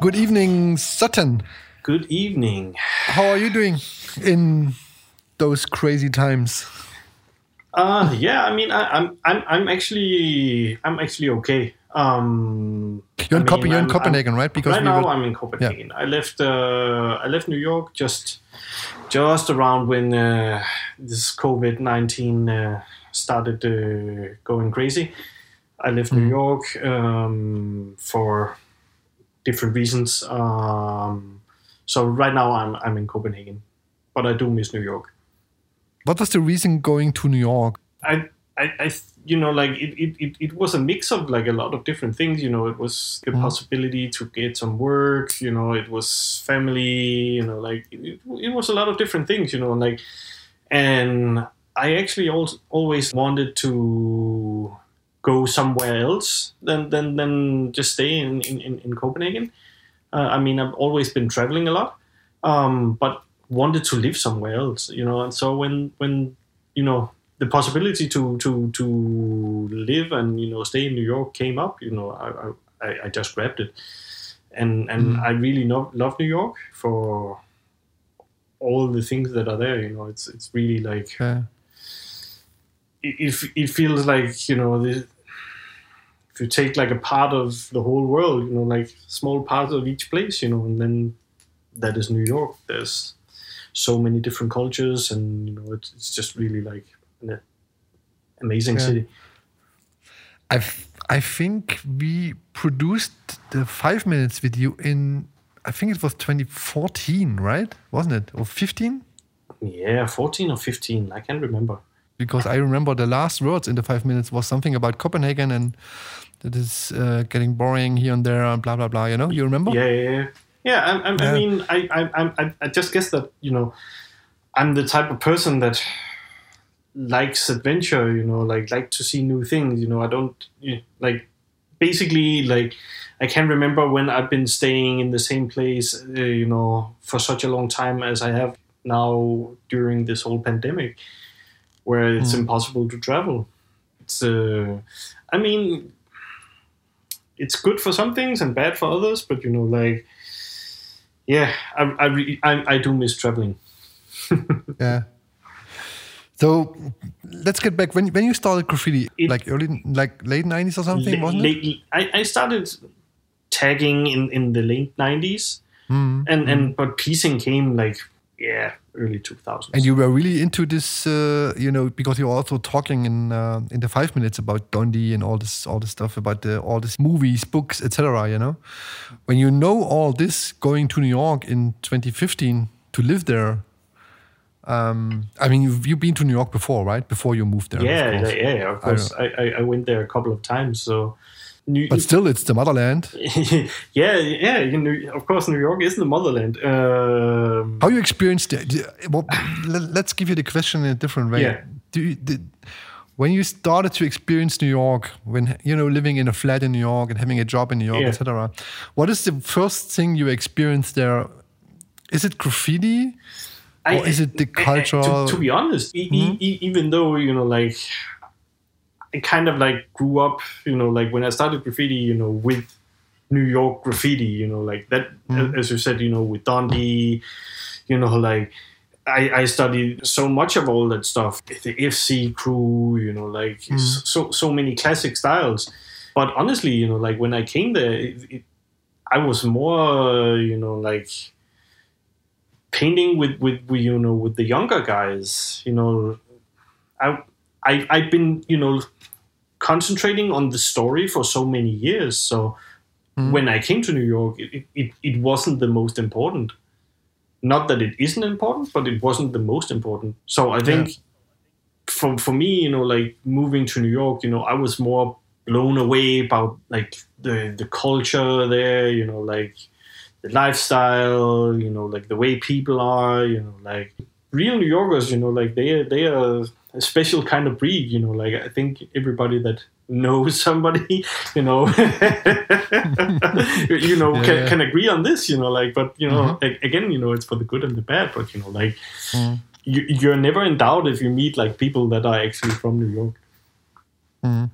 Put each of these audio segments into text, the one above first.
Good evening, Sutton. Good evening. How are you doing in those crazy times? Uh yeah, I mean, I, I'm I'm I'm actually I'm actually okay. Um, You're in, I Cop- mean, you're in Copenhagen, I'm- right? Because right we now were- I'm in Copenhagen. I left uh, I left New York just just around when uh, this COVID nineteen uh, started uh, going crazy. I left New York um, for different reasons. Um, so right now I'm I'm in Copenhagen, but I do miss New York. What was the reason going to New York? I, I, I you know, like it, it, it, it was a mix of like a lot of different things. You know, it was the possibility to get some work. You know, it was family. You know, like it, it was a lot of different things. You know, like, and I actually also always wanted to go somewhere else than than than just stay in in, in, Copenhagen. Uh, I mean, I've always been traveling a lot, um, but wanted to live somewhere else. You know, and so when when you know the possibility to to to live and you know stay in New York came up, you know, I I, I just grabbed it, and and I really love love New York for all the things that are there. You know, it's it's really like Uh, it, it, feels like you know the, if you take like a part of the whole world you know like small parts of each place you know and then that is new york there's so many different cultures and you know it's, it's just really like an amazing Yeah. city I I think we produced the five minutes video in I think it was 2014, right? Wasn't it? Or 15? yeah 14 or 15 i can't remember Because I remember the last words in the five minutes was something about Copenhagen and that is uh, getting boring here and there and blah blah blah. You know, you remember? Yeah, yeah, yeah. Yeah, I, I, Yeah. I mean, I, I, I, I just guess that you know, I'm the type of person that likes adventure. You know, like like to see new things. You know, I don't like basically like I can't remember when I've been staying in the same place. Uh, you know, for such a long time as I have now during this whole pandemic, where it's impossible to travel. It's uh, I mean, it's good for some things and bad for others. But you know, like, yeah, I I re- I, I do miss traveling. Yeah. So let's get back when when you started graffiti, It- like early, like late nineties or something, La- wasn't it? lately, I, I started tagging in, in the late nineties, Mm. and and but piecing came like yeah early two thousands. And you were really into this, uh, you know, because you were also talking in uh, in the five minutes about Dondi and all this, all this stuff about the, all these movies, books, etc. You know, when you know all this, going to New York in 2015 to live there. Um, I mean, you've, you've been to New York before, right? Before you moved there, yeah, course. yeah, yeah, of course. I, I, I went there a couple of times. So, New, But still, it's the motherland. yeah, yeah. You know, of course, New York is the motherland. Um, How you experienced it? Well, let- let's give you the question in a different way. Yeah. Do you, did, when you started to experience New York, when you know living in a flat in New York and having a job in New York, Yeah. etc., what is the first thing you experienced there? Is it graffiti? Or is it the I- I- culture? To, to be honest, e- e- even though you know, like, I kind of like grew up, you know, like when I started graffiti, you know, with New York graffiti, you know, like that, mm. as you said, you know, with Dondi, you know, like. I, I studied so much of all that stuff, the FC crew, you know, like mm. s- so so many classic styles. But honestly, you know, like when I came there, it, it, I was more, you know, like painting with, with with you know with the younger guys you know i i i've been you know concentrating on the story for so many years so mm. when i came to new york it, it, it wasn't the most important. Not that it isn't important but it wasn't the most important. So i think for for me you know like moving to new york you know i was more blown away about like the the culture there you know like the lifestyle, you know, like the way people are, you know, like real New Yorkers, you know, like they are, they are a special kind of breed, you know, like I think everybody that knows somebody, you know, you know, Yeah, can, yeah. can agree on this, you know, like, but you know, mm-hmm. a- again, you know, it's for the good and the bad, but you know, like mm. you, you're never in doubt if you meet like people that are actually from New York. Mm.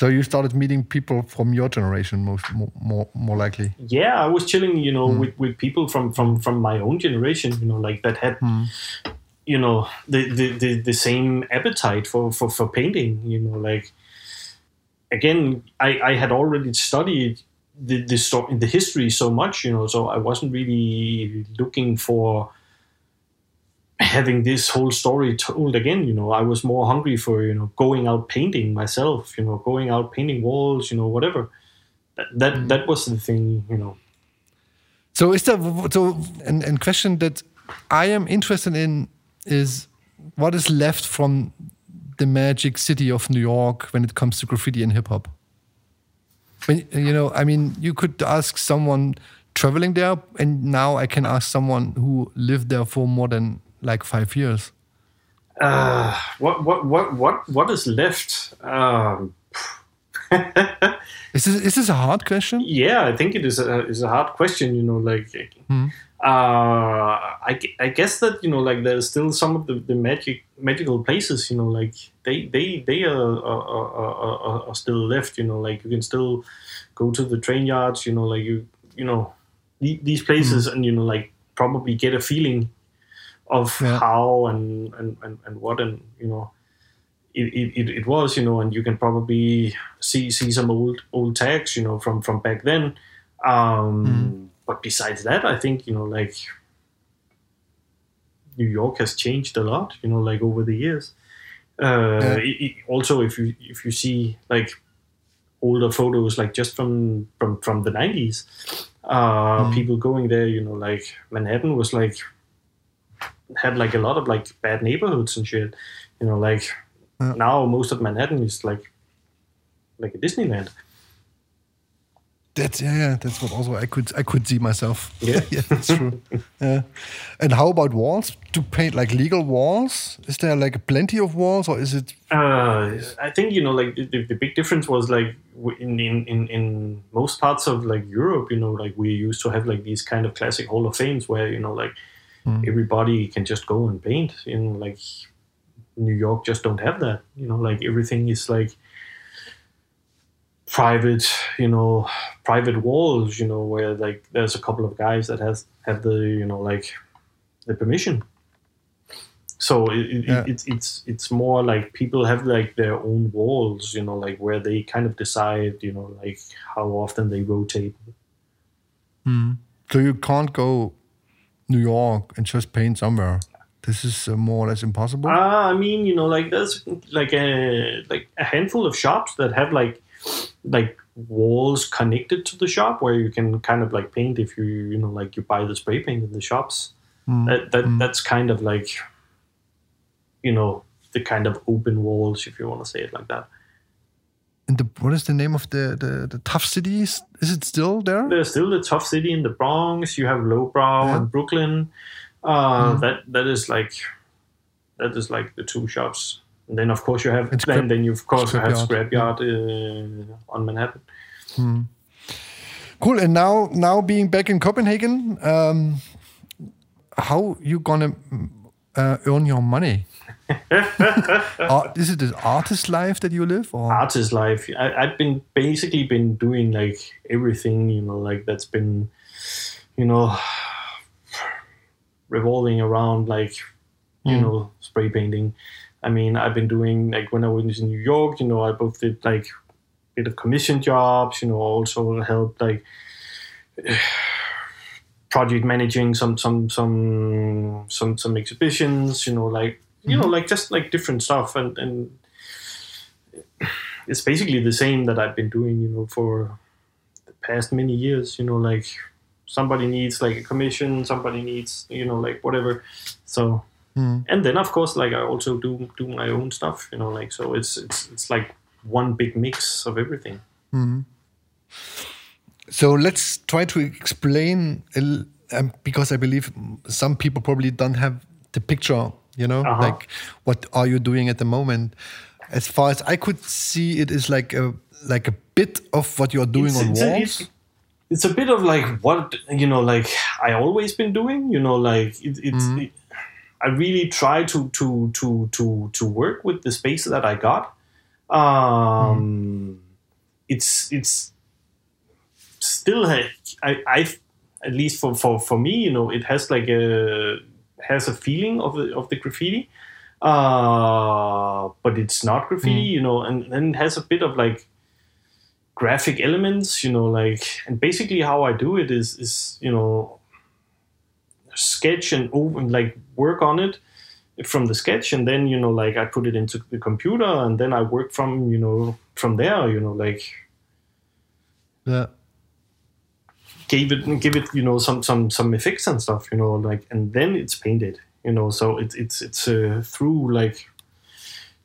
So you started meeting people from your generation, most more more, more likely. Yeah, I was chilling, you know, hmm. with, with people from from from my own generation, you know, like that had, hmm. you know, the, the the the same appetite for for for painting, you know, like again, I I had already studied the the story, the history so much, you know, so I wasn't really looking for having this whole story told again you know i was more hungry for you know going out painting myself you know going out painting walls you know whatever. That that, mm. that was the thing you know. So is there so an, an question that I am interested in is what is left from the magic city of New York when it comes to graffiti and hip hop? When you know, I mean, you could ask someone traveling there, and now I can ask someone who lived there for more than like five years. uh, what what what what what is left um, Is this is this a hard question? yeah i think it is a is a hard question you know like uh I, I guess that you know like there's still some of the, the magic magical places you know like they they they are are, are, are, are still left you know like you can still go to the train yards you know like you you know these places and you know like probably get a feeling of Yeah. how and, and and and what and you know it, it, it, was you know and you can probably see see some old old tags you know from from back then um but besides that i think you know like new york has changed a lot you know like over the years uh Yeah. it- it- also if you if you see like older photos like just from from from the 90s uh people going there you know like manhattan was like had like a lot of like bad neighborhoods and shit you know like Yeah. now most of manhattan is like like a disneyland That's yeah, yeah. That's what also I could I could see myself. Yeah. yeah, that's true. yeah. And how about walls? To paint like legal walls? Is there like plenty of walls, or is it? Uh, I think you know, like the, the big difference was like in, in in in most parts of like Europe, you know, like we used to have like these kind of classic Hall of Fames where you know, like Mm. everybody can just go and paint. Know, like New York just don't have that. You know, like everything is like private. You know, private walls. You know, where like there's a couple of guys that has have the you know like the permission. So it, it, Yeah. it's it's it's more like people have like their own walls, you know, like where they kind of decide, you know, like how often they rotate. Mm. So you can't go New York and just paint somewhere. This is uh, more or less impossible. Ah, I mean, you know, like there's like a like a handful of shops that have like like walls connected to the shop where you can kind of like paint if you you know like you buy the spray paint in the shops. That that that's kind of like you know the kind of open walls if you want to say it like that. And the what is the name of the the, the Tuff Cities? Is it still there? there's still the Tuff City in the Bronx. You have Lowbrow Yeah. and Brooklyn. Uh, That that is like that is like the two shops. And then of course you have And then, then you of course you have Scrapyard. Scrapyard uh, on Manhattan. Cool. And now, now being back in Copenhagen, um, how you gonna uh, earn your money? Art, is it an artist life that you live, or Artist life. I, I've been basically been doing like everything you know like that's been you know revolving around like you mm. know spray painting. I mean, I've been doing like when I was in New York, you know, I both did like bit of commission jobs, you know, also helped like project managing some some some some some exhibitions, you know, like you know, mm-hmm. like just like different stuff and and it's basically the same that I've been doing, you know, for the past many years, you know, like somebody needs like a commission, somebody needs, you know, like whatever. So mm-hmm. and then of course like I also do do my own stuff, you know, like so it's it's it's like one big mix of everything. Mm-hmm. so? Let's try to explain um, because I believe some people probably don't have the picture. You know, Uh-huh. like what are you doing at the moment? As far as I could see, it is like a like a bit of what you are doing It's- on it's a- walls. it's- it's a bit of like what you know like i always been doing you know like it, it's it, i really try to to to to to work with the space that i got um it's it's still I I at least for, for for me you know it has like a has a feeling of the of the graffiti uh but it's not graffiti Mm. you know and then it has a bit of like graphic elements you know like and basically how i do it is is you know sketch and over like work on it from the sketch and then you know like i put it into the computer and then i work from you know from there you know like Yeah. Give it give it you know some some some effects and stuff you know like and then it's painted you know so it's it's it's uh, through like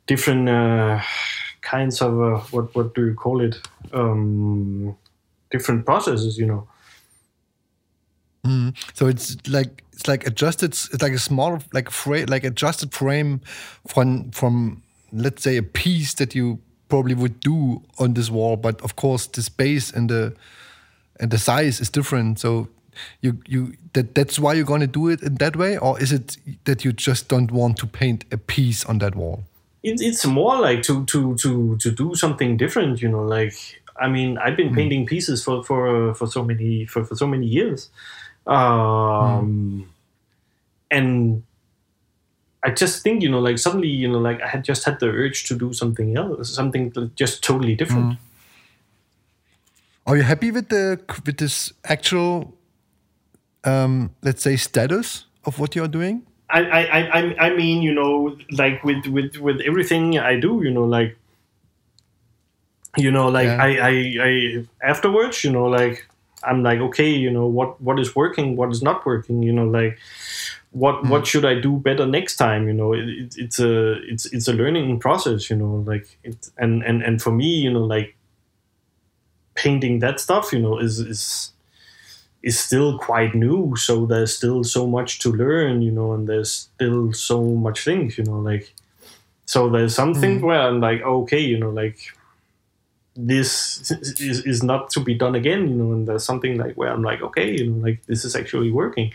different uh, kinds of uh, what what do you call it um different processes you know Mm. So it's like it's like adjusted. It's like a small like frame, like adjusted frame from from let's say a piece that you probably would do on this wall, but of course the space and the and the size is different. So you you that that's why you're gonna do it in that way, or is it that you just don't want to paint a piece on that wall? it, it's more like to to to to do something different you know like i mean i've been hmm. painting pieces for for for so many for, for so many years um hmm. and i just think you know like suddenly you know like i had just had the urge to do something else something just totally different hmm. Are you happy with the with this actual, um, let's say, status of what you're doing? I, I, I, I- mean, you know, like with, with, with everything I do, you know, like, you know, like Yeah. I, I, I, afterwards, you know, like, I'm like, okay, you know, what, what is working, what is not working, you know, like, what, what should I do better next time? You know, it, it, it's a, it's, it's a learning process, you know, like, it, and, and, and for me, you know, like, painting that stuff, you know, is, is, is still quite new so there's still so much to learn you know and there's still so much things you know like so there's some things hmm. where i'm like okay you know like this is, is not to be done again you know and there's something like where i'm like okay you know like this is actually working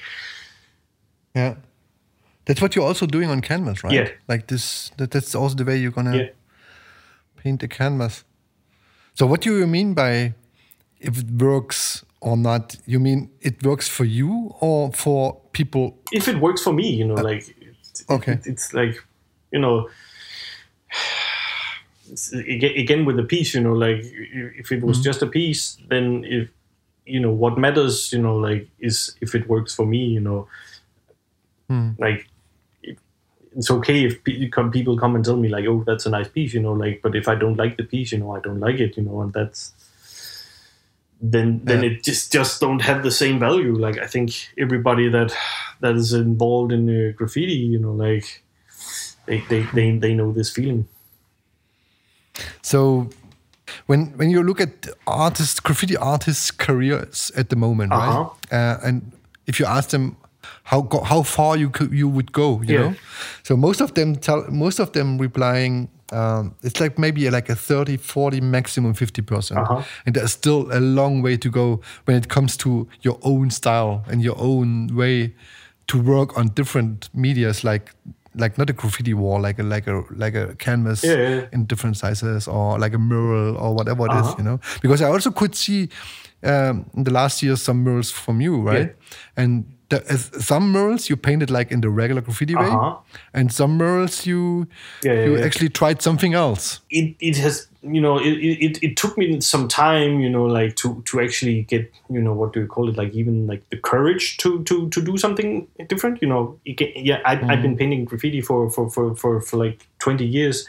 Yeah. That's what you're also doing on canvas, right? Yeah. Like this that, that's also the way you're gonna yeah paint the canvas. So what do you mean by if it works or not? You mean it works for you or for people if it works for me you know like it, okay. it- it's like you know again with the piece you know like if it was just a piece then if you know what matters you know like is if it works for me you know Hmm. like it's okay if people come and tell me like oh that's a nice piece you know like but if i don't like the piece you know i don't like it you know and that's then then Yeah. it just just don't have the same value like i think everybody that that is involved in uh, graffiti you know like they, they they they know this feeling So when when you look at artists, graffiti artists' careers at the moment, Uh-huh. right? Uh, and if you ask them how go, how far you could, you would go, you Yeah. know, so most of them tell most of them replying. Um, it's like maybe like a 30, 40, maximum 50%. percent Uh-huh. And there's still a long way to go when it comes to your own style and your own way to work on different medias like like not a graffiti wall, like a like a like a canvas Yeah, yeah, yeah. in different sizes or like a mural or whatever it is, Uh-huh. you know. Because I also could see um, in the last year some murals from you, right? And the, as some murals you painted like in the regular graffiti way, Uh-huh. and some murals you Yeah, yeah, you yeah. actually tried something else. it, it has you know it, it, it took me some time you know like to to actually get you know what do you call it like even like the courage to to to do something different you know yeah I, i've been painting graffiti for for, for for for like 20 years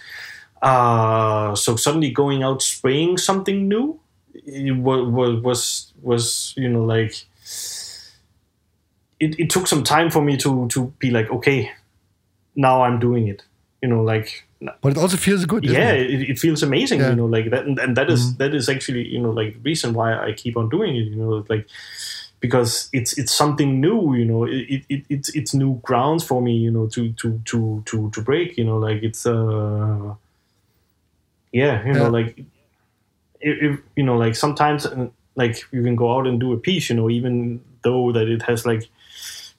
uh so suddenly going out spraying something new it was was was you know like it, it took some time for me to to be like okay now i'm doing it you know like But it also feels good. yeah it? it, it feels amazing Yeah. you know like that and, and that is- that is actually you know like the reason why i keep on doing it you know like because it's it's something new you know it, it, it it's it's new grounds for me you know to to to to to break you know like it's uh yeah you know like if, if you know like sometimes uh, like you can go out and do a piece you know even though that it has like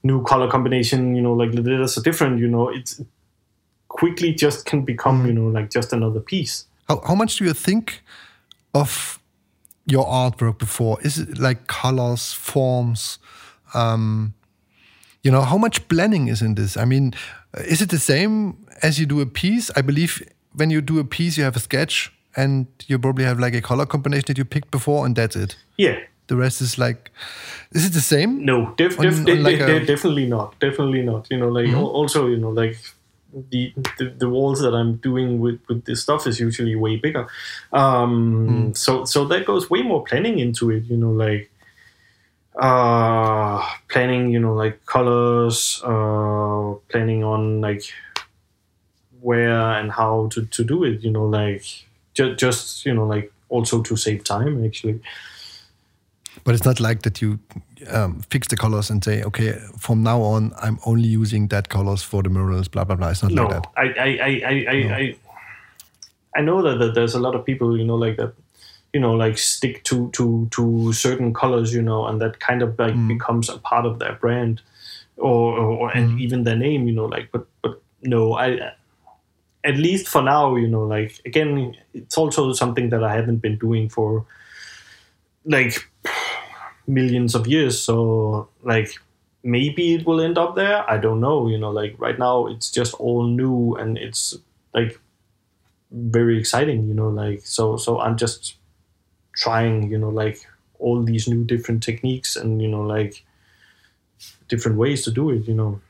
new color combination you know like the letters are different you know it quickly just can become you know like just another piece How, how much do you think of your artwork before? Is it like colors, forms? Um, you know, how much planning is in this? I mean, is it the same as you do a piece? I believe when you do a piece, you have a sketch and you probably have like a color combination that you picked before, and that's it. Yeah. The rest is like, is it the same? No, def- On- def- on de- like de- a- definitely not. Definitely not. You know, like Mm-hmm. also, you know, like the, the the walls that I'm doing with with this stuff is usually way bigger. Um, Mm. So so that goes way more planning into it. You know, like uh planning you know like colors uh planning on like where and how to, to do it you know like ju- just you know like also to save time actually But it's not like that you um, fix the colors and say, okay, from now on, I'm only using that colors for the murals, blah, blah, blah. It's not no like that. I, I, I, I, I, I, I know that, that there's a lot of people you know like that you know like stick to to to certain colors you know and that kind of like becomes a part of their brand or or, or and even their name you know like but but no i at least for now you know like again it's also something that i haven't been doing for like millions of years. So like maybe it will end up there. I don't know you know like right now it's just all new and it's like very exciting you know like so so i'm just trying you know like all these new different techniques and you know like different ways to do it you know.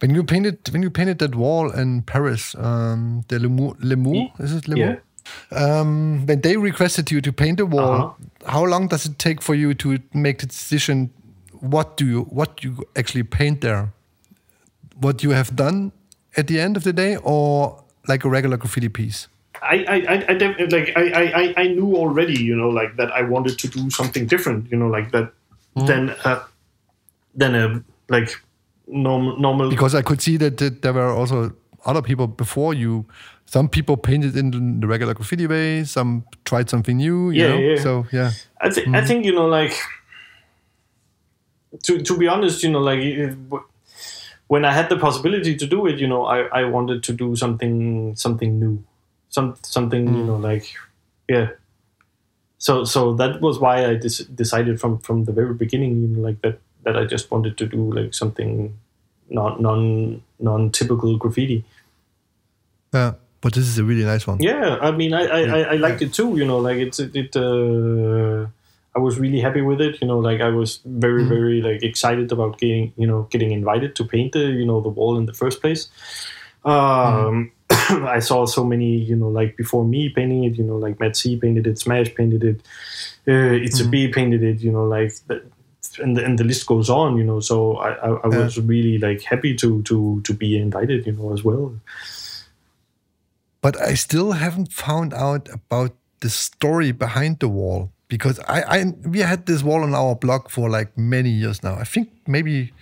When you painted, when you painted that wall in Paris, um, the Lemo, Lemo is it Lemo? yeah Um, when they requested you to paint the wall, Uh-huh. how long does it take for you to make the decision? What do you what you actually paint there? What you have done at the end of the day, or like a regular graffiti piece? I, I, I, like I, I, I- knew already, you know, like that I wanted to do something different, you know, like that than uh, than a like normal normal. Because I could see that, that there were also other people before you. Some people painted in the regular graffiti way. Some tried something new. You Yeah, know? yeah. So yeah. I think I mm-hmm. think you know like to to be honest, you know, like it, when I had the possibility to do it, you know, I, I wanted to do something something new, some something you mm. know like yeah. So so that was why I decided from from the very beginning, you know, like that that I just wanted to do like something not non non typical graffiti. Yeah. But this is a really nice one. Yeah, I mean, I I, I, I liked it too. You know, like it's it. it uh, I was really happy with it. You know, like I was very very like excited about getting you know getting invited to paint the you know the wall in the first place. Um, I saw so many you know like before me painting it. You know, like Mad C painted it, Smash painted it, uh, It's a B painted it. You know, like. The, and the, and the list goes on, you know. So I, I, I was really like happy to to to be invited, you know, as well. but I still haven't found out about the story behind the wall because I, I we had this wall on our blog for like many years now. I think maybe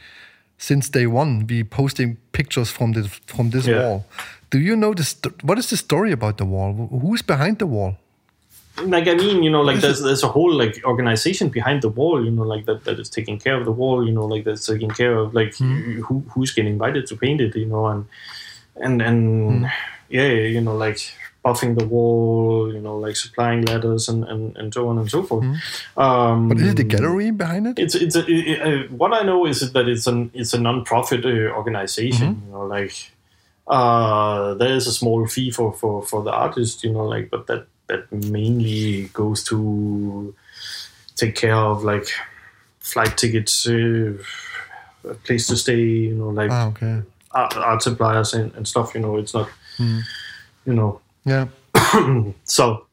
since day one we posting pictures from this from this Yeah. wall. Do you know the st- what is the story about the wall? Who's behind the wall? Like I mean, you know, like there's there's a whole like organization behind the wall, you know, like that that is taking care of the wall, you know, like that's taking care of like who who's getting invited to paint it, you know, and and and yeah, you know, like buffing the wall, you know, like supplying ladders and and, and so on and so forth. Um, But is it the gallery behind it? it's it's a, it, uh, what I know is that it's an it's a non-profit uh, organization. You know, like uh, there is a small fee for, for, for the artist. You know, like but that that mainly goes to take care of like flight tickets, uh, a place to stay. You know, like Ah, okay. art, art suppliers and, and stuff. You know, it's not. You know, Yeah. so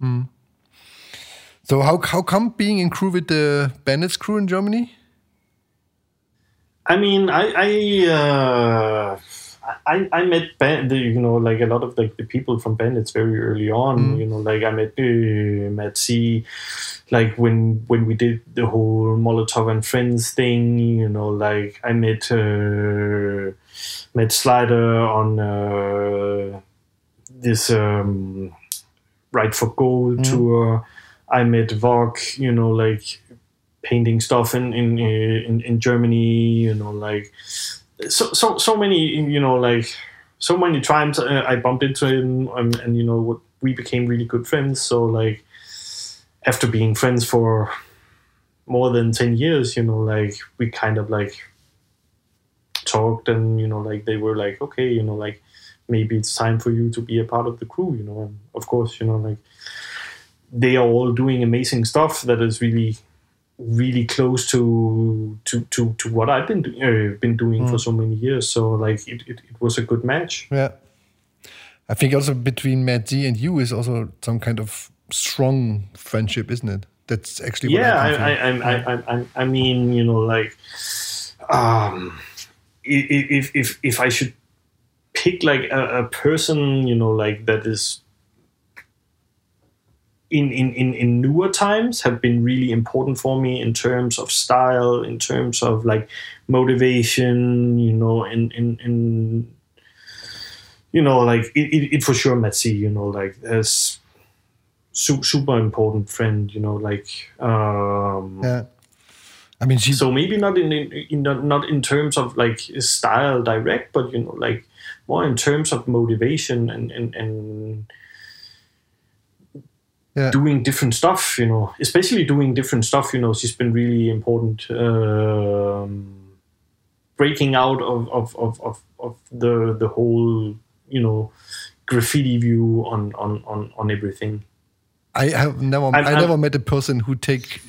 So how how come being in crew with the Bandits crew in Germany? I mean, I I uh, I, I met band, you know, like a lot of like the people from Bandits very early on. You know, like I met uh, Mad C, like when when we did the whole Molotow and Friends thing. You know, like I met uh, met Slider on uh, this um, Write for Gold tour. I met Vogue. You know, like painting stuff in in in, in Germany. You know, like so so so many. You know, like so many times uh, I bumped into him, and, and you know, what we became really good friends. So like, after being friends for more than 10 years you know like we kind of like talked and you know like they were like okay you know like maybe it's time for you to be a part of the crew you know and of course you know like they are all doing amazing stuff that is really really close to to to, to what I've been do- uh, been doing for so many years so like it, it, it was a good match Yeah. I think also between Mad C and you is also some kind of strong friendship, isn't it? That's actually what yeah I, I. I, I, I, I, mean you know like um if if if i should pick like a, a person you know like that is in, in, in, in newer times have been really important for me in terms of style in terms of like motivation you know in in, in you know like it, it, it for sure Mad C, you know like as su- super important friend you know like um yeah. I mean, she. so maybe not in, in, in not not in terms of like style direct but you know like more in terms of motivation and and, and Yeah. doing different stuff you know especially doing different stuff you know she's been really important um, breaking out of, of, of, of, of the the whole you know graffiti view on on on, on everything I have never. I'm- I I'm- never met a person who take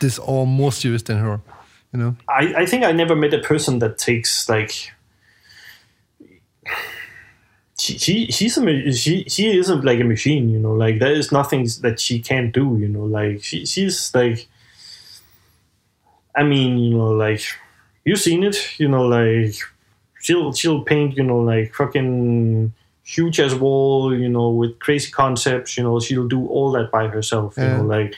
this all more serious than her. You know. I, I think I never met a person that takes like she, she she's a she she isn't like a machine you know like there is nothing that she can't do you know like she she's like I mean you know like you've seen it you know like she'll she'll paint you know like fucking huge as wall you know with crazy concepts you know she'll do all that by herself you Yeah. know like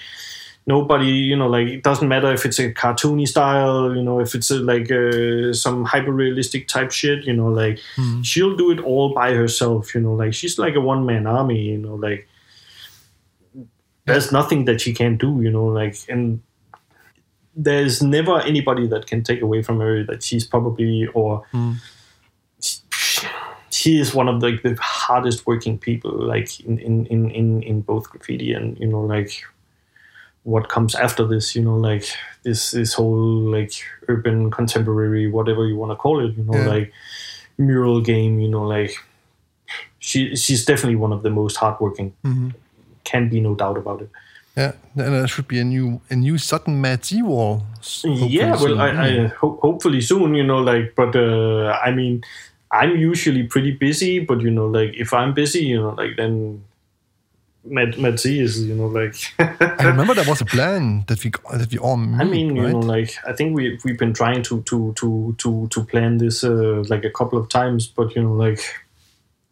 nobody you know like it doesn't matter if it's a cartoony style you know if it's a, like uh, some hyper realistic type shit you know like she'll do it all by herself you know like she's like a one man army you know like there's nothing that she can't do you know like and there's never anybody that can take away from her that she's probably or she, she is one of the, the hardest working people like in, in, in, in, in both graffiti and you know like what comes after this you know like this this whole like urban contemporary whatever you want to call it you know Yeah. like mural game you know like she she's definitely one of the most hardworking can be no doubt about it Yeah. And there should be a new a new Sutton Mad C wall. yeah well soon. I, I ho- hopefully soon you know like but uh, i mean i'm usually pretty busy but you know like if i'm busy you know like then Matt, is you know like I remember there was a plan that we that we all made, I mean, you right? know, like I think we we've been trying to to to to to plan this uh, like a couple of times, but you know, like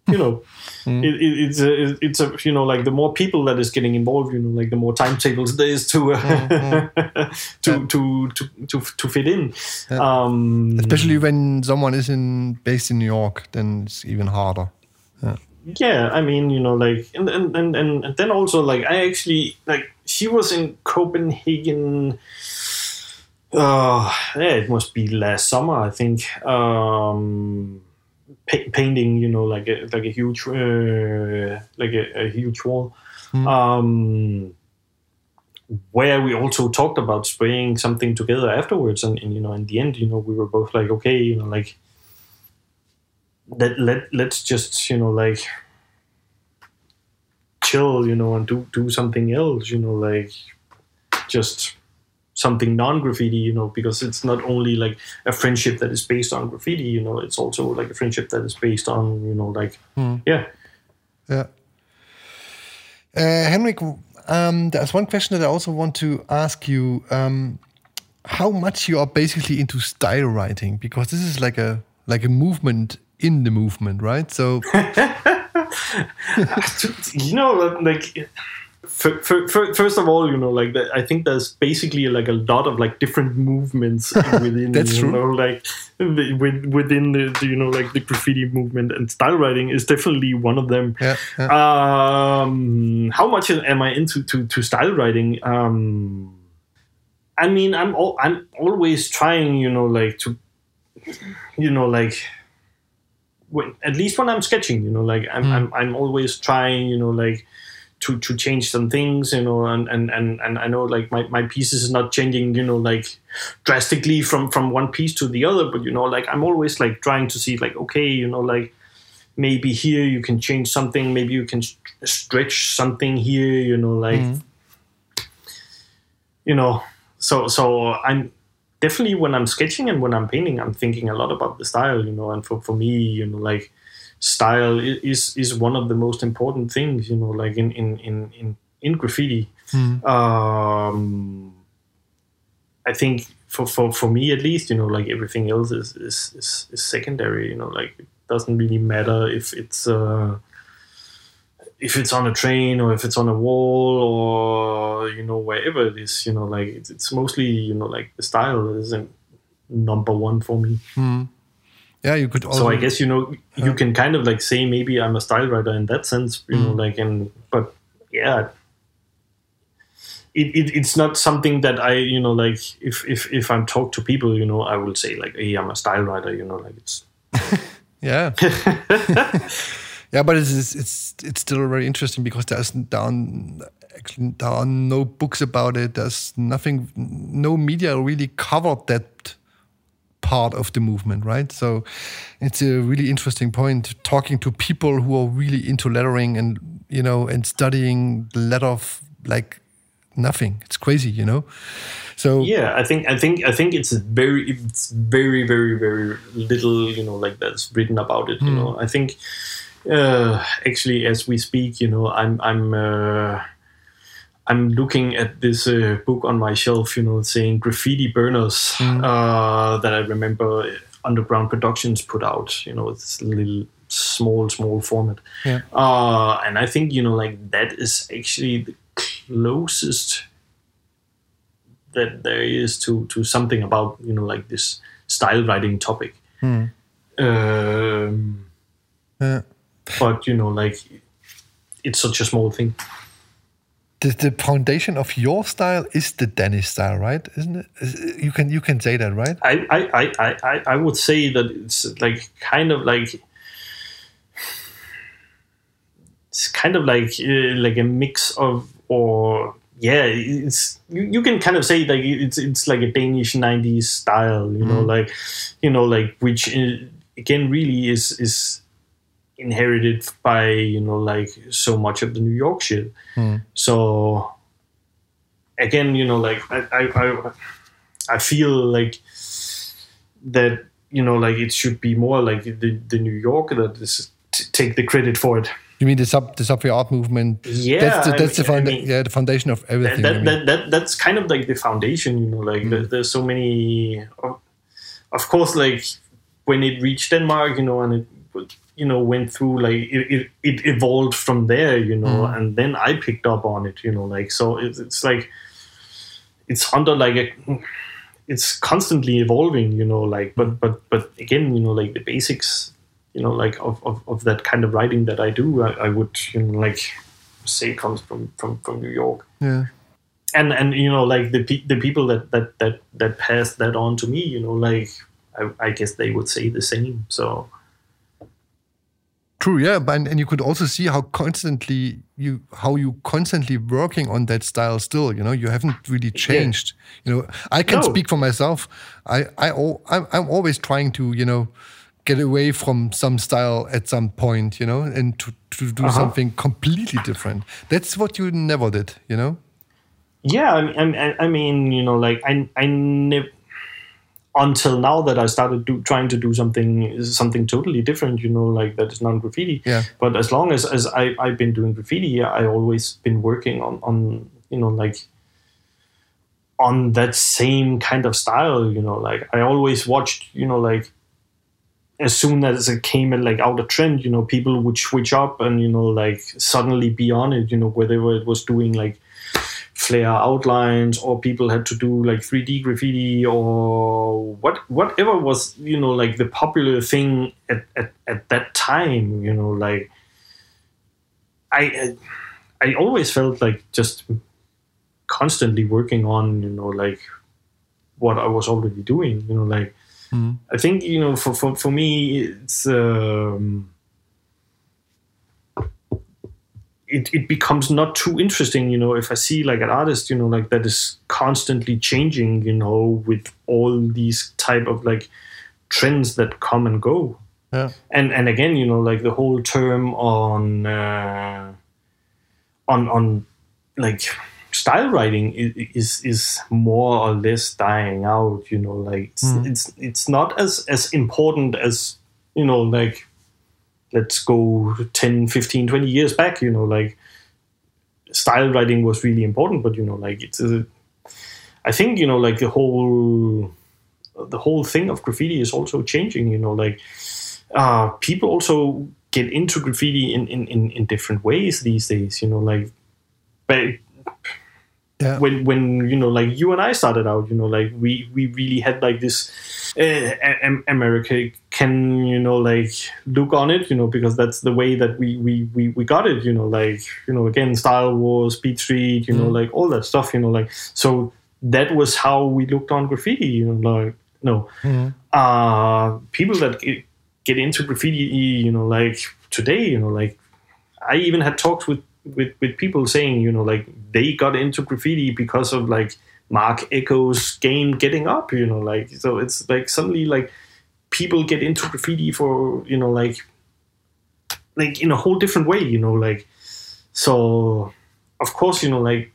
you know, Mm. it, it, it's a it's a you know like the more people that is getting involved, you know, like the more timetables there is to uh, Mm, to, to to to to fit in. Um, Especially when someone is in based in New York, then it's even harder. yeah i mean you know like and and, and and then also like i actually like she was in copenhagen uh yeah it must be last summer i think um pa- painting you know like a like a huge uh, like a, a huge wall. Um where we also talked about spraying something together afterwards and, and you know in the end you know we were both like okay you know like let let let's just you know like chill you know and do do something else you know like just something non-graffiti you know because it's not only like a friendship that is based on graffiti you know it's also like a friendship that is based on you know like yeah Yeah. Uh, Henrik, um, there's one question that I also want to ask you. Um, how much you are basically into style writing? Because this is like a like a movement in the movement, right? So you know like for, for, for, first of all you know like i think there's basically like a lot of like different movements within That's you true. know like the- with, within the, the, you know like the graffiti movement and style writing is definitely one of them yeah, yeah. um how much am i into to, to style writing um i mean i'm al- i'm always trying you know like to you know like when, at least when i'm sketching you know like I'm, I'm i'm always trying you know like to to change some things, you know, and and and, and I know like my, my pieces is not changing, you know, like drastically from from one piece to the other, but you know, like I'm always like trying to see like okay, you know, like maybe here you can change something, maybe you can stretch something here, you know, like mm. you know, so so I'm definitely when I'm sketching and when I'm painting, I'm thinking a lot about the style, you know, and for for me, you know, like style is is one of the most important things you know like in in in in, in graffiti mm. um i think for, for for me at least you know like everything else is is is, is secondary you know like it doesn't really matter if it's uh if it's on a train or if it's on a wall or you know wherever it is you know like it's, it's mostly you know like the style isn't number one for me. Mm yeah you could also, so i guess you know you uh, can kind of like say maybe i'm a style writer in that sense you mm. know like and but yeah. It, it, it's not something that i you know like if if if i'm talk to people you know i will say like hey i'm a style writer you know like it's yeah yeah but it's it's it's still very interesting because there's down actually there are no books about it there's nothing no media really covered that part of the movement, right? So it's a really interesting point talking to people who are really into lettering and you know and studying the letter of like nothing. It's crazy, you know. So yeah, I think I think I think it's very it's very very very little you know like that's written about it. You mm. know, I think uh, actually as we speak, you know, I'm I'm. Uh, I'm looking at this uh, book on my shelf, you know, saying graffiti burners mm. uh, that I remember Underground Productions put out. You know, it's a little small, small format. Yeah. Uh, and I think you know, like that is actually the closest that there is to to something about you know like this style writing topic. Mm. Um, yeah. But you know, like it's such a small thing the, the foundation of your style is the Danish style, right? Isn't it? You can you can say that, right? I I, I, I, I would say that it's like kind of like it's kind of like uh, like a mix of or yeah it's you, you can kind of say like it's it's like a Danish 90s style you know mm. like you know like which uh, again really is is inherited by you know like so much of the New York shit. Mm. So again, you know, like I, I I I feel like that you know like it should be more like the the New York that is t- take the credit for it. You mean the sub the sub art movement? Yeah, that's the, that's the, founda- I mean, yeah, the foundation of everything. That, that, that, that's kind of like the foundation, you know. Like mm. there's so many. Of course, like when it reached Denmark, you know, and it you know went through like it, it, it evolved from there you know mm. and then i picked up on it you know like so it's, it's like it's under like a it's constantly evolving you know like but but but again you know like the basics you know like of, of, of that kind of writing that i do I, I would you know like say comes from from from new york. Yeah. And and you know like the the people that that that that passed that on to me you know like I, I guess they would say the same so True, yeah, but and you could also see how constantly you how you constantly working on that style still. You know, you haven't really changed. Yeah. You know, I can no. speak for myself. I I I'm, I'm always trying to you know get away from some style at some point. You know, and to to do uh -huh. something completely different. That's what you never did. You know. Yeah, I mean, I mean, you know, like I I never until now that I started do, trying to do something something totally different, you know, like that is non graffiti. Yeah. But as long as, as I, I've been doing graffiti, I always been working on, on you know like on that same kind of style, you know, like I always watched, you know, like as soon as it came like out of trend, you know, people would switch up and, you know, like suddenly be on it, you know, whether it was doing like flare outlines or people had to do like 3D graffiti or what whatever was you know like the popular thing at, at, at that time you know like I I always felt like just constantly working on you know like what I was already doing you know like mm. I think you know for for, for me it's um, it, it becomes not too interesting, you know, if I see like an artist, you know, like that is constantly changing, you know, with all these type of like trends that come and go. Yeah. And and again, you know, like the whole term on uh, on on like style writing is is more or less dying out, you know, like it's Mm. it's, it's not as as important as, you know, like let's go 10 15 20 years back you know like style writing was really important but you know like it's I think you know like the whole the whole thing of graffiti is also changing you know like uh people also get into graffiti in in in, in different ways these days you know like but Yeah. when when you know like you and I started out, you know, like we we really had like this uh, Am- America can you know like look on it, you know, because that's the way that we we we we got it, you know, like you know again Style Wars, Beat Street, you know, like all that stuff, you know, like so that was how we looked on graffiti, you know, like no, uh, people that get, get into graffiti, you know, like today, you know, like I even had talks with, with, with people saying, you know, like they got into graffiti because of like Marc Ecko's game getting up, you know, like so it's like suddenly like people get into graffiti for, you know, like like in a whole different way, you know, like so of course, you know, like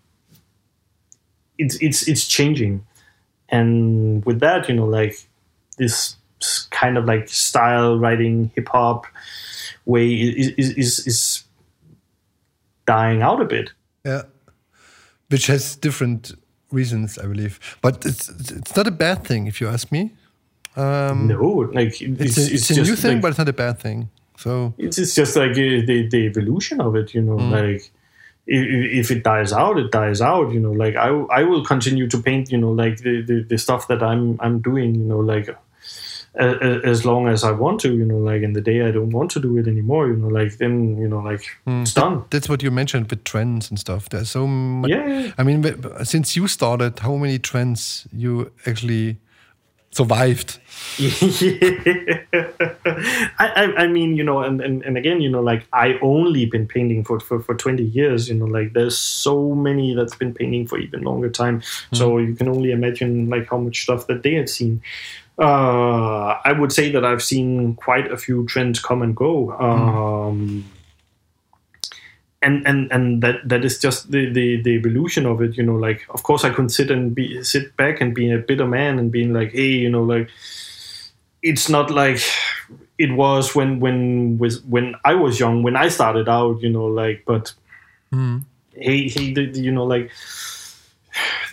it's it's it's changing. And with that, you know, like this kind of like style writing hip hop way is is is, is dying out a bit. Yeah. Which has different reasons, I believe. But it's it's not a bad thing, if you ask me. Um, No, like it's, it's, a, it's, a just new thing, like, but it's not a bad thing. So it's, it's just like uh, the the evolution of it, you know, like. If, if it dies out, it dies out. You know, like I, I will continue to paint. You know, like the, the, the stuff that I'm I'm doing. You know, like as long as I want to. You know, like in the day I don't want to do it anymore. You know, like then you know, like it's done. that's what you mentioned with trends and stuff. There's so much. Yeah. I mean, since you started, how many trends you actually survived? I, I, I mean, you know, and, and, and again, you know, like I only been painting for, for, for 20 years, you know, like there's so many that's been painting for even longer time. So you can only imagine like how much stuff that they have seen. Uh, I would say that I've seen quite a few trends come and go. Um, and and and that that is just the, the the evolution of it you know like of course i could sit and be sit back and be a bitter man and being like hey you know like it's not like it was when when was when i was young when i started out you know like but hmm. hey hey the, the- you know like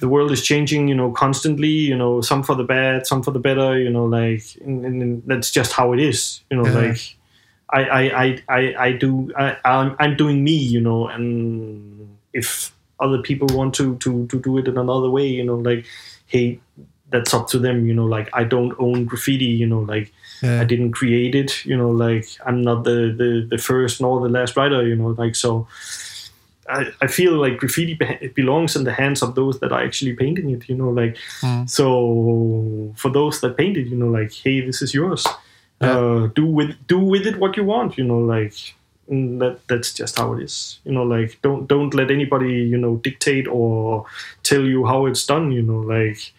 the world is changing you know constantly you know some for the bad some for the better you know like and, and, and that's just how it is you know Yeah. like I, I, I, I, I do I, I'm, I'm doing me, you know, and if other people want to, to, to do it in another way, you know, like, hey, that's up to them, you know, like I don't own graffiti, you know, like Yeah. I didn't create it, you know, like I'm not the, the, the first nor the last writer, you know, like so I, I feel like graffiti be- it belongs in the hands of those that are actually painting it, you know, like hmm. so for those that paint it, you know, like, hey, this is yours. Uh, do with do with it what you want, you know, like mm, that that's just how it is. You know, like don't don't let anybody, you know, dictate or tell you how it's done, you know, like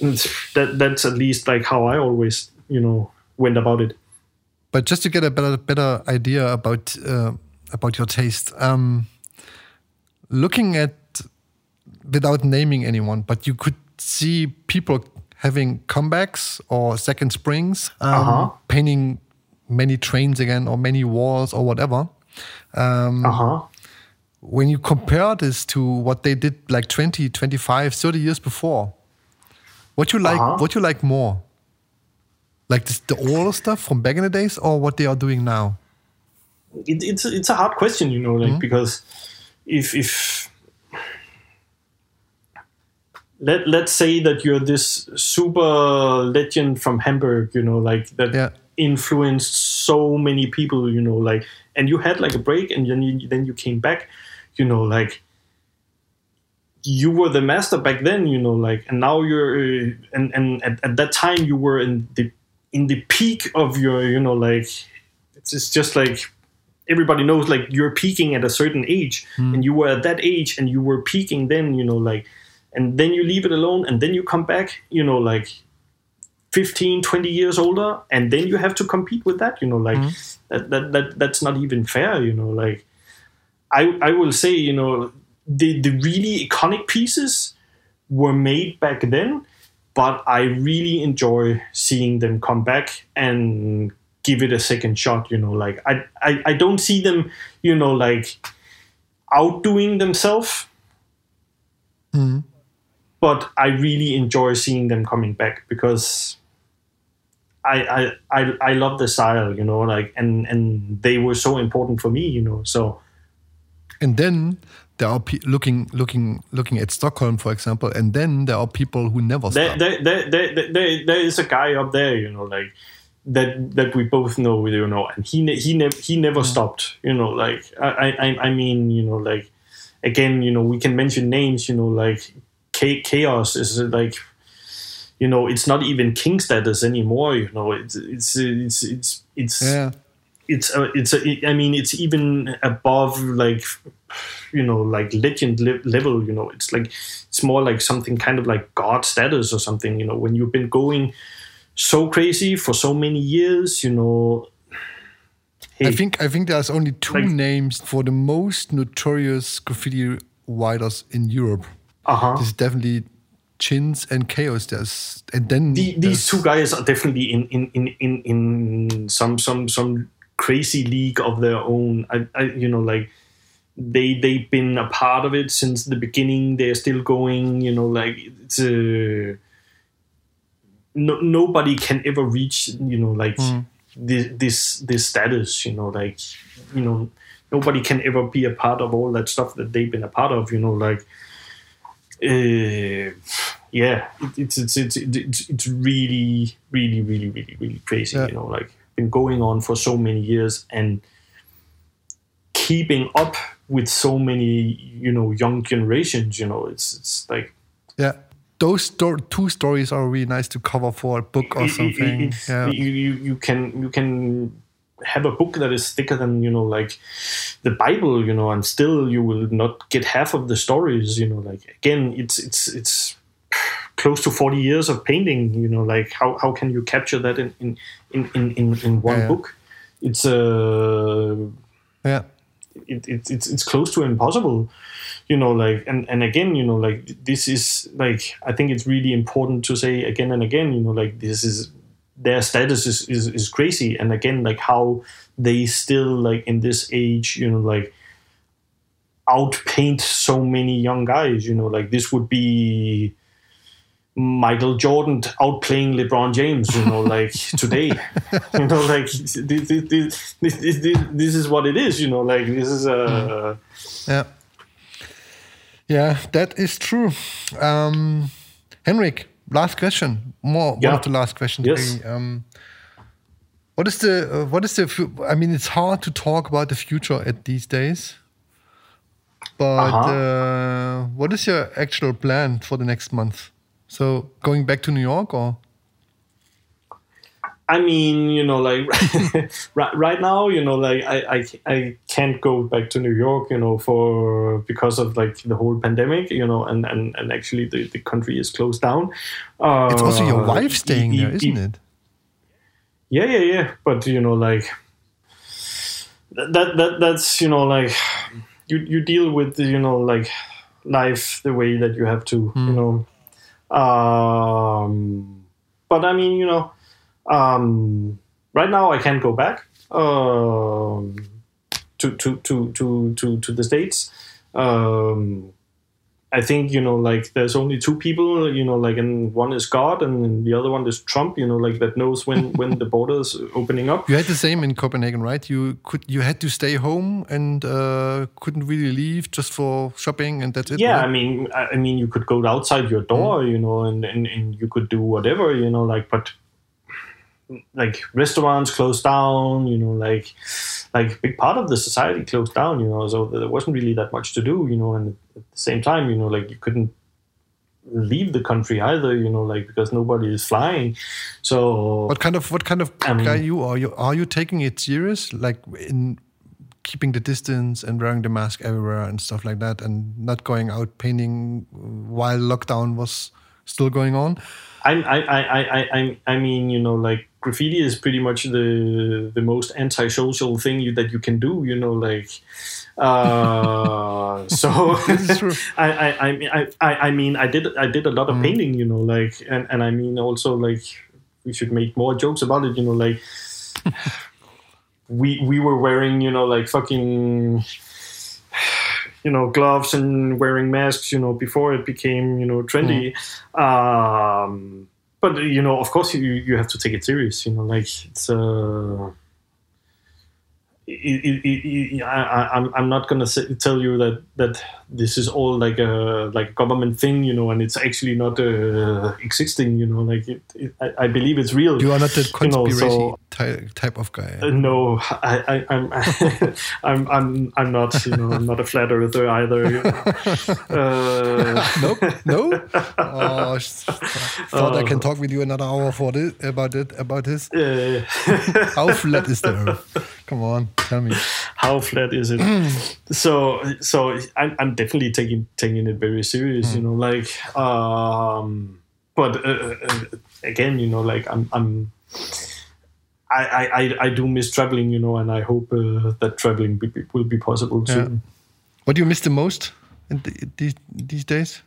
it's- that that's at least like how I always, you know, went about it. But just to get a better better idea about uh, about your taste, um, looking at without naming anyone, but you could see people having comebacks or second springs, um, Uh-huh. painting many trains again or many walls or whatever. Um, Uh-huh. When you compare this to what they did like 20, 25, 30 years before, what you like, Uh-huh. what you like more? Like this, the older stuff from back in the days or what they are doing now? it, it's it's a hard question, you know, like because if if let let's say that you're this super legend from Hamburg, you know, like that Yeah. influenced so many people, you know, like and you had like a break and then you, then you came back, you know, like you were the master back then, you know, like, and now you're, uh, and and at, at that time you were in the in the peak of your, you know, like, it's just, just like everybody knows like you're peaking at a certain age Hmm. and you were at that age and you were peaking then you know like and then you leave it alone and then you come back you know like 15 20 years older and then you have to compete with that you know like mm-hmm. that, that that that's not even fair you know like i i will say you know the the really iconic pieces were made back then but i really enjoy seeing them come back and give it a second shot you know like i i, I don't see them you know like outdoing themselves mm-hmm. But I really enjoy seeing them coming back because I, I I I love the style, you know, like and and they were so important for me, you know. So And then there are pe- looking looking looking at Stockholm, for example, and then there are people who never there there, there, there, there, there, is a guy up there, you know, like that that we both know, you know, and he ne- he never he never mm. stopped, you know, like I, I I mean, you know, like again, you know, we can mention names, you know, like chaos is like you know it's not even king status anymore you know it's it's it's it's it's yeah, it's uh, it's uh, I mean it's even above like you know like legend le- level you know it's like it's more like something kind of like god status or something you know when you've been going so crazy for so many years you know I think I think there's only two Like- names for the most notorious graffiti writers in Europe. Uh-huh This is definitely Chins and Chaos. There's and then the, these two guys are definitely in in in in, in some some some crazy league of their own. I, I you know like they they've been a part of it since the beginning. They're still going you know like it's a no, nobody can ever reach you know like this this this status you know like you know nobody can ever be a part of all that stuff that they've been a part of you know like uh, yeah it, it's, it's it's it's it's really really really really really crazy Yeah. you know like been going on for so many years and keeping up with so many you know young generations you know it's it's like yeah. Those sto- two stories are really nice to cover for a book or it- it- something. yeah. you you can you can have a book that is thicker than you know like the bible you know and still you will not get half of the stories you know like again it's it's it's close to 40 years of painting you know like how, how can you capture that in in in in, in, one Yeah. book it's uh yeah. it, it, it's it's close to impossible you know like and and again you know like this is like i think it's really important to say again and again you know like this is their status is, is is crazy and again like how they still like in this age you know like outpaint so many young guys you know like this would be Michael Jordan outplaying LeBron James, you know, like today, you know, like this, this, this, this, is what it is, you know, like this is uh, Yeah. Yeah, that is true. Um, Henrik, last question. More one of the last questions. Yes. Um, what is the uh, what is the? I mean, it's hard to talk about the future at these days. But Uh-huh. uh, what is your actual plan for the next month? So going back to New York or? I mean, you know, like right, right now, you know, like I, I, I can't go back to New York, you know, for because of like the whole pandemic, you know, and and, and actually the, the country is closed down. Uh, It's also your wife e- staying e- there, e- isn't it? Yeah, yeah, yeah. But you know, like that that, that that's you know like you you deal with you know like life the way that you have to, you know. Um, but I mean, you know, um, right now I can't go back um, to, to, to, to, to, to the States. Um, I think, you know, like there's only two people, you know, like, and one is God and the other one is Trump, you know, like that knows when, when the borders opening up. You had the same in Copenhagen, right? You could you had to stay home and uh, couldn't really leave just for shopping, and that's it. yeah right? i mean i I mean you could go outside your door you know and, and, and you could do whatever you know like but like restaurants closed down you know like like big part of the society closed down you know so there wasn't really that much to do you know and at the same time you know like you couldn't leave the country either you know like because nobody is flying so What kind of what kind of Um, guy you are? You are you taking it serious? Like in keeping the distance and wearing the mask everywhere and stuff like that, and not going out painting while lockdown was still going on. I, I, I, I, I, I mean, you know, like graffiti is pretty much the the most antisocial thing you, that you can do. You know, like. Uh, so I, I, I, I, I mean, I did, I did a lot of mm. painting. You know, like, and, and I mean, also like, we should make more jokes about it. You know, like, we we were wearing, you know, like fucking you know gloves and wearing masks you know before it became you know trendy mm. um, but you know of course you you have to take it serious you know like it's uh it, it, I, I'm I'm not gonna say, tell you that that this is all like a like a government thing, you know, and it's actually not uh, existing, you know. Like I, I, believe it's real. You are not the conspiracy you know, so, type of guy. Uh, no, I, I, am I'm, I'm I'm I'm not. You know, I'm not a flat earther either. You know. uh, nope, no. Oh, thought I can talk with you another hour for this about it about this. Yeah. How flat is the Earth? Come on, tell me. How flat is it? so, so I'm, I'm definitely taking taking it very serious. Mm. You know, like, um, but uh, uh, again, you know, like I'm, I'm, I, I, I do miss traveling. You know, and I hope uh, that traveling be, will be possible yeah. soon. What do you miss the most in the, these these days?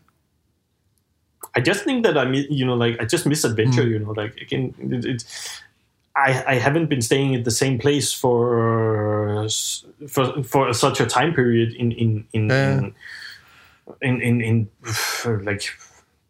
I just think that I mean, you know, like I just miss adventure. Mm. You know, like again, it, it's I, I haven't been staying at the same place for for for such a time period in in in yeah. in, in, in, in, like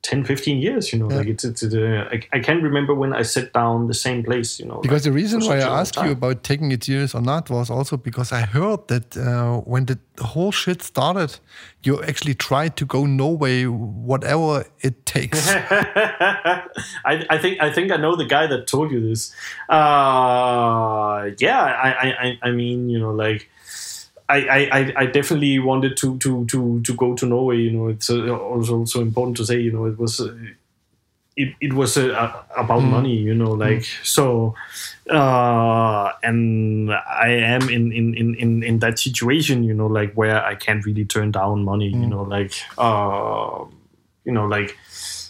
10 15 years you know yeah. like it's, it's uh, I, I, can't remember when i sat down the same place you know because like, the reason why i asked you about taking it serious or not was also because i heard that uh, when the whole shit started you actually tried to go norway whatever it takes. I, I, think i think i know the guy that told you this. Uh, yeah I, I i mean you know like I, I, I definitely wanted to, to, to, to go to Norway. You know, it's uh, also so important to say. You know, it was uh, it, it was uh, about mm. money. You know, like mm. so, uh, and I am in, in, in, in that situation. You know, like where I can't really turn down money. Mm. You know, like uh, you know, like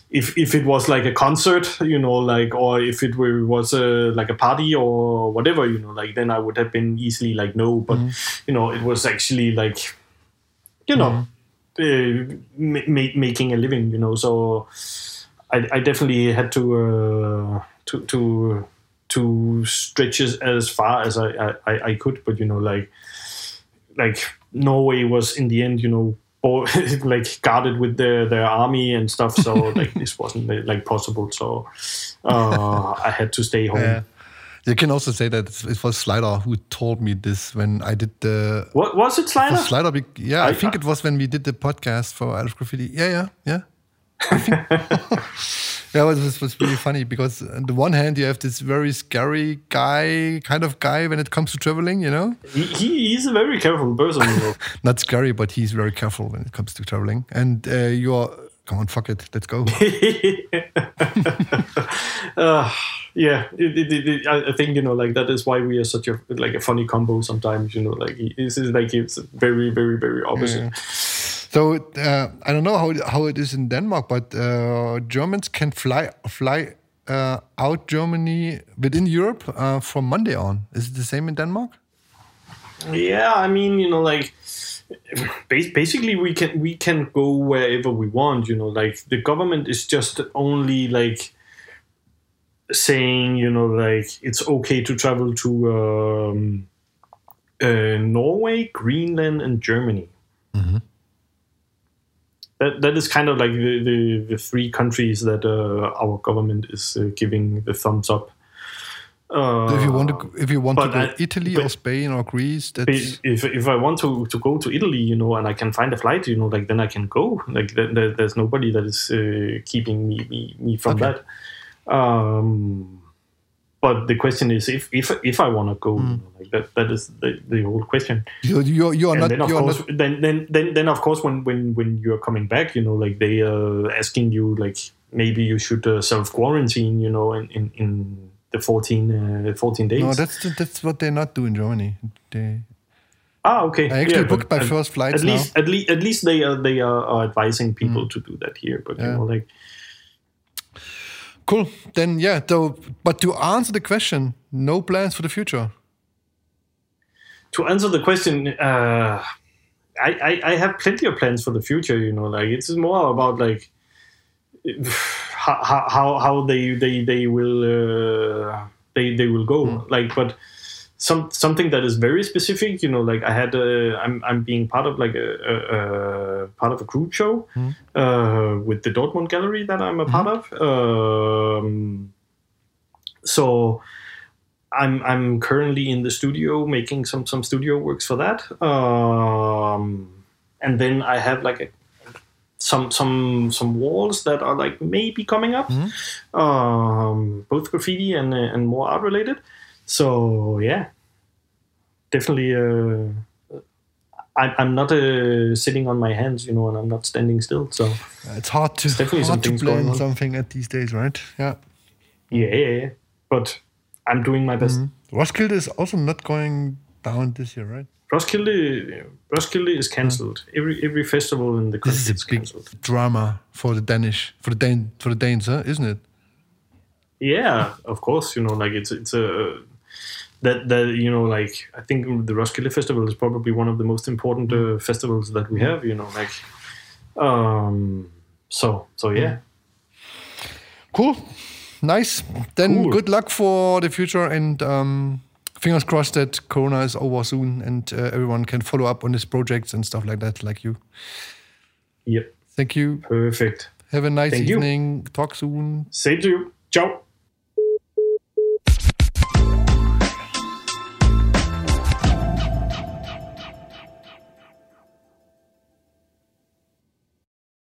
if if it was like a concert, you know, like or if it were, was a like a party or whatever, you know, like then I would have been easily like no, but mm. you know, it was actually like, you know, mm. uh, ma- making a living, you know. So I, I definitely had to uh, to to to stretch as, as far as I, I I could, but you know, like like Norway was in the end, you know like guarded with their their army and stuff. So like this wasn't like possible. So uh, I had to stay home. Yeah. You can also say that it was Slider who told me this when I did the. What was it, Slider? It was Slider, yeah, I, I think it was when we did the podcast for Out of Graffiti. Yeah, yeah, yeah. yeah, it was, was really funny because on the one hand you have this very scary guy, kind of guy when it comes to traveling, you know. He, he's a very careful person. Not scary, but he's very careful when it comes to traveling. And uh, you're, come on, fuck it, let's go. uh, yeah, it, it, it, I think you know, like that is why we are such a like a funny combo sometimes. You know, like this is like it's very, very, very opposite. Yeah. So uh, I don't know how how it is in Denmark, but uh, Germans can fly fly uh, out Germany within Europe uh, from Monday on. Is it the same in Denmark? Yeah, I mean, you know, like basically we can we can go wherever we want. You know, like the government is just only like saying, you know, like it's okay to travel to um, uh, Norway, Greenland, and Germany. Mm -hmm that that is kind of like the the, the three countries that uh, our government is uh, giving the thumbs up. Uh, if you want to, if you want to go I, Italy or Spain or Greece, that's... if if I want to to go to Italy, you know, and I can find a flight, you know, like then I can go. Like there, there's nobody that is uh, keeping me me, me from okay. that. Um, but the question is if if if I want to go, mm. like that that is the, the whole question. You you you are and not. Then of course, not... then then then then of course when when when you're coming back, you know, like they are asking you like maybe you should uh, self quarantine, you know, in in, in the 14, uh, 14 days. No, that's that's what they not do in Germany. They Ah, okay. I actually Yeah, booked my at- first flights At now. least, at least, at least they are they are, are advising people to do that here. But you know, like Cool. Then yeah. So, but to answer the question, no plans for the future. to answer the question, uh, I, I I have plenty of plans for the future. You know, like it's more about like how how how they they they will uh, they they will go. Like, but some something that is very specific. You know, like I had uh, I'm I'm being part of like a, a, a part of a group show uh, with the Dortmund Gallery that I'm a part of. Um, so I'm I'm currently in the studio making some some studio works for that. Um, and then I have like a some some some walls that are like maybe coming up, um, both graffiti and and more art related. So yeah, definitely. Uh, I, I'm not uh, sitting on my hands, you know, and I'm not standing still. So It's hard to definitely hard to on. something at these days, right? Yeah. yeah, yeah, yeah. but I'm doing my best. Roskilde is also not going down this year, right? Roskilde, Roskilde is cancelled. Every every festival in the This country is is a big cancelled. drama for the Danish, for the Dan, for the Danes, huh? isn't it? Yeah, of course. You know, like it's it's a that that you know, like I think the Roskilde Festival is probably one of the most important uh, festivals that we have. You know, like um. So so yeah. Cool, nice. Then Cool. good luck for the future, and um, fingers crossed that Corona is over soon, and uh, everyone can follow up on his projects and stuff like that, like you. Yep. Thank you. Perfect. Have a nice Thank you. evening. Talk soon. Same to you. Ciao.